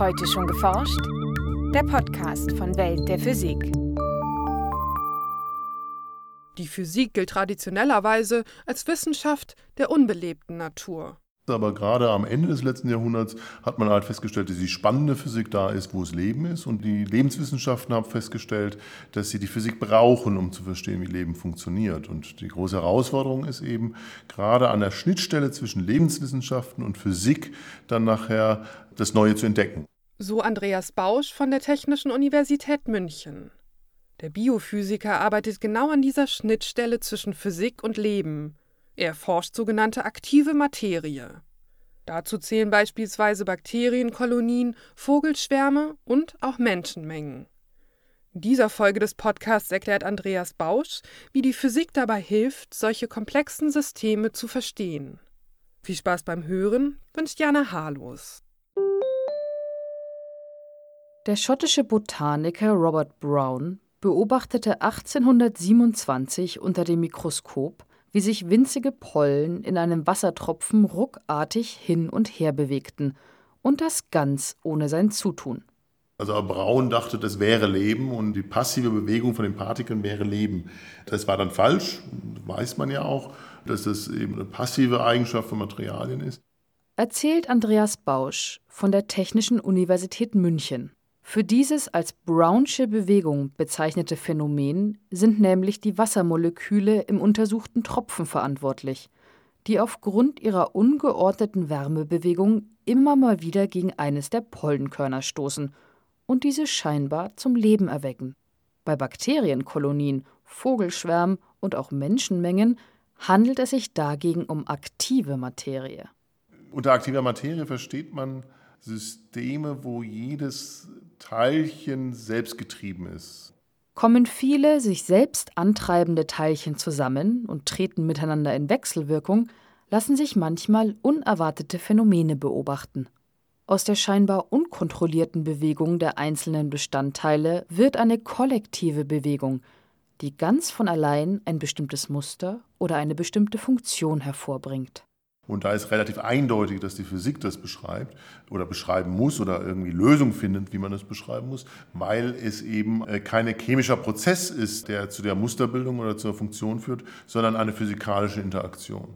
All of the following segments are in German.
Heute schon geforscht? Der Podcast von Welt der Physik. Die Physik gilt traditionellerweise als Wissenschaft der unbelebten Natur. Aber gerade am Ende des letzten Jahrhunderts hat man halt festgestellt, dass die spannende Physik da ist, wo es Leben ist. Und die Lebenswissenschaften haben festgestellt, dass sie die Physik brauchen, um zu verstehen, wie Leben funktioniert. Und die große Herausforderung ist eben, gerade an der Schnittstelle zwischen Lebenswissenschaften und Physik dann nachher das Neue zu entdecken. So Andreas Bausch von der Technischen Universität München. Der Biophysiker arbeitet genau an dieser Schnittstelle zwischen Physik und Leben. Er forscht sogenannte aktive Materie. Dazu zählen beispielsweise Bakterienkolonien, Vogelschwärme und auch Menschenmengen. In dieser Folge des Podcasts erklärt Andreas Bausch, wie die Physik dabei hilft, solche komplexen Systeme zu verstehen. Viel Spaß beim Hören wünscht Jana Harlos. Der schottische Botaniker Robert Brown beobachtete 1827 unter dem Mikroskop wie sich winzige Pollen in einem Wassertropfen ruckartig hin und her bewegten, und das ganz ohne sein Zutun. Also Braun dachte, das wäre Leben und die passive Bewegung von den Partikeln wäre Leben. Das war dann falsch, weiß man ja auch, dass das eben eine passive Eigenschaft von Materialien ist. Erzählt Andreas Bausch von der Technischen Universität München. Für dieses als Brownsche Bewegung bezeichnete Phänomen sind nämlich die Wassermoleküle im untersuchten Tropfen verantwortlich, die aufgrund ihrer ungeordneten Wärmebewegung immer mal wieder gegen eines der Pollenkörner stoßen und diese scheinbar zum Leben erwecken. Bei Bakterienkolonien, Vogelschwärmen und auch Menschenmengen handelt es sich dagegen um aktive Materie. Unter aktiver Materie versteht man Systeme, wo jedes Teilchen selbstgetrieben ist. Kommen viele sich selbst antreibende Teilchen zusammen und treten miteinander in Wechselwirkung, lassen sich manchmal unerwartete Phänomene beobachten. Aus der scheinbar unkontrollierten Bewegung der einzelnen Bestandteile wird eine kollektive Bewegung, die ganz von allein ein bestimmtes Muster oder eine bestimmte Funktion hervorbringt. Und da ist relativ eindeutig, dass die Physik das beschreibt oder beschreiben muss oder irgendwie Lösung findet, wie man das beschreiben muss, weil es eben äh, kein chemischer Prozess ist, der zu der Musterbildung oder zur Funktion führt, sondern eine physikalische Interaktion.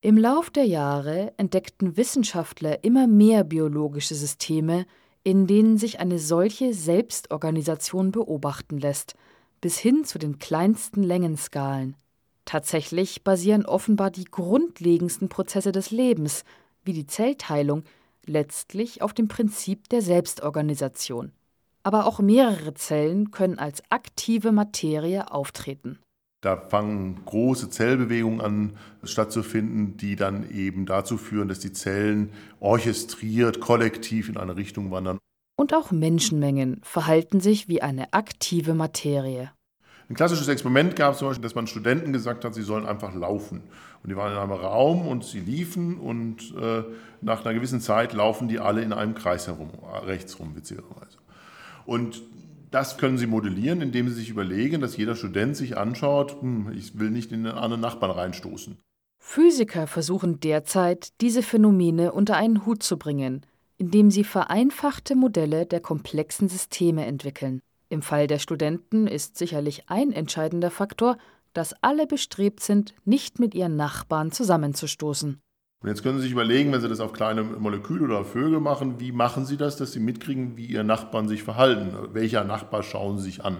Im Lauf der Jahre entdeckten Wissenschaftler immer mehr biologische Systeme, in denen sich eine solche Selbstorganisation beobachten lässt, bis hin zu den kleinsten Längenskalen. Tatsächlich basieren offenbar die grundlegendsten Prozesse des Lebens, wie die Zellteilung, letztlich auf dem Prinzip der Selbstorganisation. Aber auch mehrere Zellen können als aktive Materie auftreten. Da fangen große Zellbewegungen an stattzufinden, die dann eben dazu führen, dass die Zellen orchestriert, kollektiv in eine Richtung wandern. Und auch Menschenmengen verhalten sich wie eine aktive Materie. Ein klassisches Experiment gab es zum Beispiel, dass man Studenten gesagt hat, sie sollen einfach laufen. Und die waren in einem Raum und sie liefen und äh, nach einer gewissen Zeit laufen die alle in einem Kreis herum, rechts rum witzigerweise. Und das können Sie modellieren, indem Sie sich überlegen, dass jeder Student sich anschaut, hm, ich will nicht in einen Nachbarn reinstoßen. Physiker versuchen derzeit, diese Phänomene unter einen Hut zu bringen, indem sie vereinfachte Modelle der komplexen Systeme entwickeln. Im Fall der Studenten ist sicherlich ein entscheidender Faktor, dass alle bestrebt sind, nicht mit ihren Nachbarn zusammenzustoßen. Und jetzt können Sie sich überlegen, wenn Sie das auf kleine Moleküle oder Vögel machen, wie machen Sie das, dass Sie mitkriegen, wie Ihr Nachbarn sich verhalten? Welcher Nachbar schauen Sie sich an?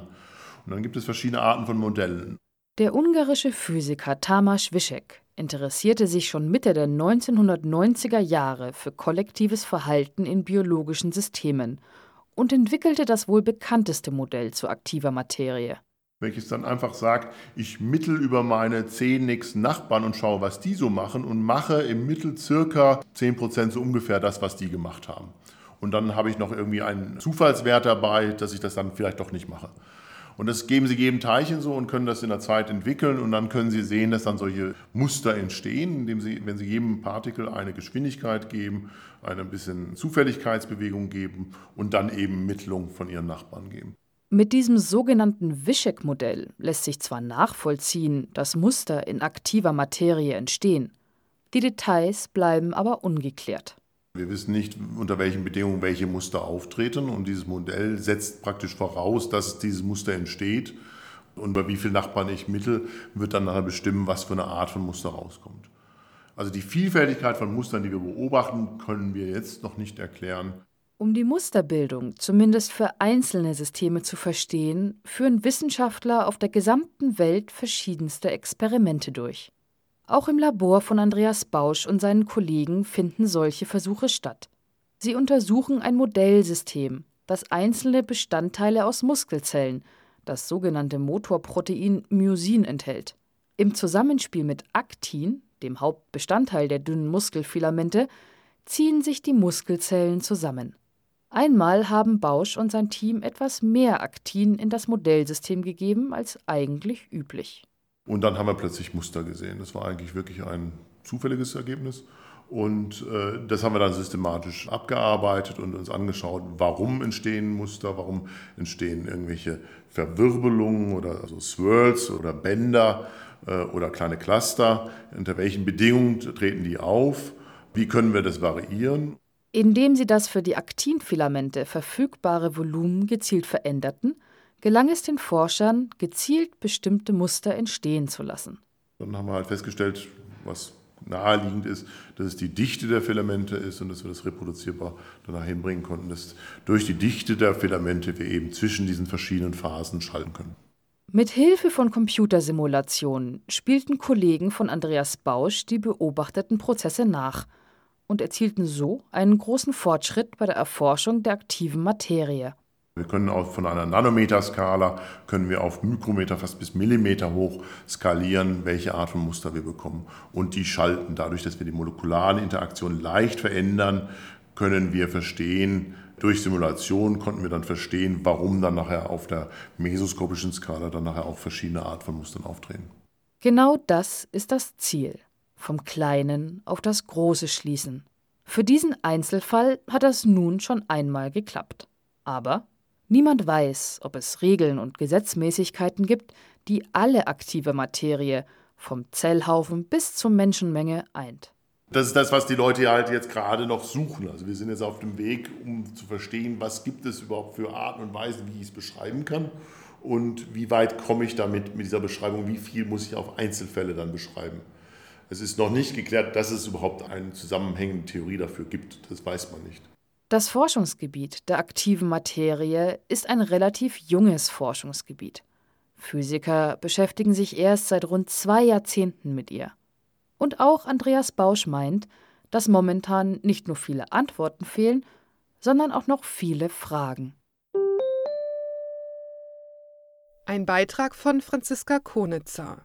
Und dann gibt es verschiedene Arten von Modellen. Der ungarische Physiker Tamas Wischek interessierte sich schon Mitte der 1990er Jahre für kollektives Verhalten in biologischen Systemen und entwickelte das wohl bekannteste Modell zu aktiver Materie. Welches dann einfach sagt, ich mittel über meine zehn nächsten Nachbarn und schaue, was die so machen und mache im Mittel circa 10% so ungefähr das, was die gemacht haben. Und dann habe ich noch irgendwie einen Zufallswert dabei, dass ich das dann vielleicht doch nicht mache. Und das geben sie jedem Teilchen so und können das in der Zeit entwickeln und dann können sie sehen, dass dann solche Muster entstehen, indem sie, wenn sie jedem Partikel eine Geschwindigkeit geben, eine bisschen Zufälligkeitsbewegung geben und dann eben Mittlung von ihren Nachbarn geben. Mit diesem sogenannten Wischek-Modell lässt sich zwar nachvollziehen, dass Muster in aktiver Materie entstehen, die Details bleiben aber ungeklärt. Wir wissen nicht, unter welchen Bedingungen welche Muster auftreten und dieses Modell setzt praktisch voraus, dass dieses Muster entsteht und bei wie vielen Nachbarn ich mittel, wird dann nachher bestimmen, was für eine Art von Muster rauskommt. Also die Vielfältigkeit von Mustern, die wir beobachten, können wir jetzt noch nicht erklären. Um die Musterbildung zumindest für einzelne Systeme zu verstehen, führen Wissenschaftler auf der gesamten Welt verschiedenste Experimente durch. Auch im Labor von Andreas Bausch und seinen Kollegen finden solche Versuche statt. Sie untersuchen ein Modellsystem, das einzelne Bestandteile aus Muskelzellen, das sogenannte Motorprotein Myosin enthält. Im Zusammenspiel mit Aktin, dem Hauptbestandteil der dünnen Muskelfilamente, ziehen sich die Muskelzellen zusammen. Einmal haben Bausch und sein Team etwas mehr Aktin in das Modellsystem gegeben als eigentlich üblich. Und dann haben wir plötzlich Muster gesehen. Das war eigentlich wirklich ein zufälliges Ergebnis. Und äh, das haben wir dann systematisch abgearbeitet und uns angeschaut, warum entstehen Muster, warum entstehen irgendwelche Verwirbelungen oder also Swirls oder Bänder äh, oder kleine Cluster, unter welchen Bedingungen treten die auf, wie können wir das variieren. Indem sie das für die Aktinfilamente verfügbare Volumen gezielt veränderten, gelang es den Forschern, gezielt bestimmte Muster entstehen zu lassen. Dann haben wir halt festgestellt, was naheliegend ist, dass es die Dichte der Filamente ist und dass wir das reproduzierbar danach hinbringen konnten, dass durch die Dichte der Filamente wir eben zwischen diesen verschiedenen Phasen schalten können. Mit Hilfe von Computersimulationen spielten Kollegen von Andreas Bausch die beobachteten Prozesse nach und erzielten so einen großen Fortschritt bei der Erforschung der aktiven Materie. Wir können auch von einer Nanometerskala können wir auf Mikrometer, fast bis Millimeter hoch skalieren, welche Art von Muster wir bekommen. Und die schalten dadurch, dass wir die molekulare Interaktion leicht verändern, können wir verstehen, durch Simulation konnten wir dann verstehen, warum dann nachher auf der mesoskopischen Skala dann nachher auch verschiedene Art von Mustern auftreten. Genau das ist das Ziel. Vom Kleinen auf das Große schließen. Für diesen Einzelfall hat das nun schon einmal geklappt. Aber Niemand weiß, ob es Regeln und Gesetzmäßigkeiten gibt, die alle aktive Materie, vom Zellhaufen bis zur Menschenmenge, eint. Das ist das, was die Leute halt jetzt gerade noch suchen. Also wir sind jetzt auf dem Weg, um zu verstehen, was gibt es überhaupt für Arten und Weisen, wie ich es beschreiben kann und wie weit komme ich damit mit dieser Beschreibung, wie viel muss ich auf Einzelfälle dann beschreiben. Es ist noch nicht geklärt, dass es überhaupt eine zusammenhängende Theorie dafür gibt. Das weiß man nicht. Das Forschungsgebiet der aktiven Materie ist ein relativ junges Forschungsgebiet. Physiker beschäftigen sich erst seit rund zwei Jahrzehnten mit ihr. Und auch Andreas Bausch meint, dass momentan nicht nur viele Antworten fehlen, sondern auch noch viele Fragen. Ein Beitrag von Franziska Konitzer.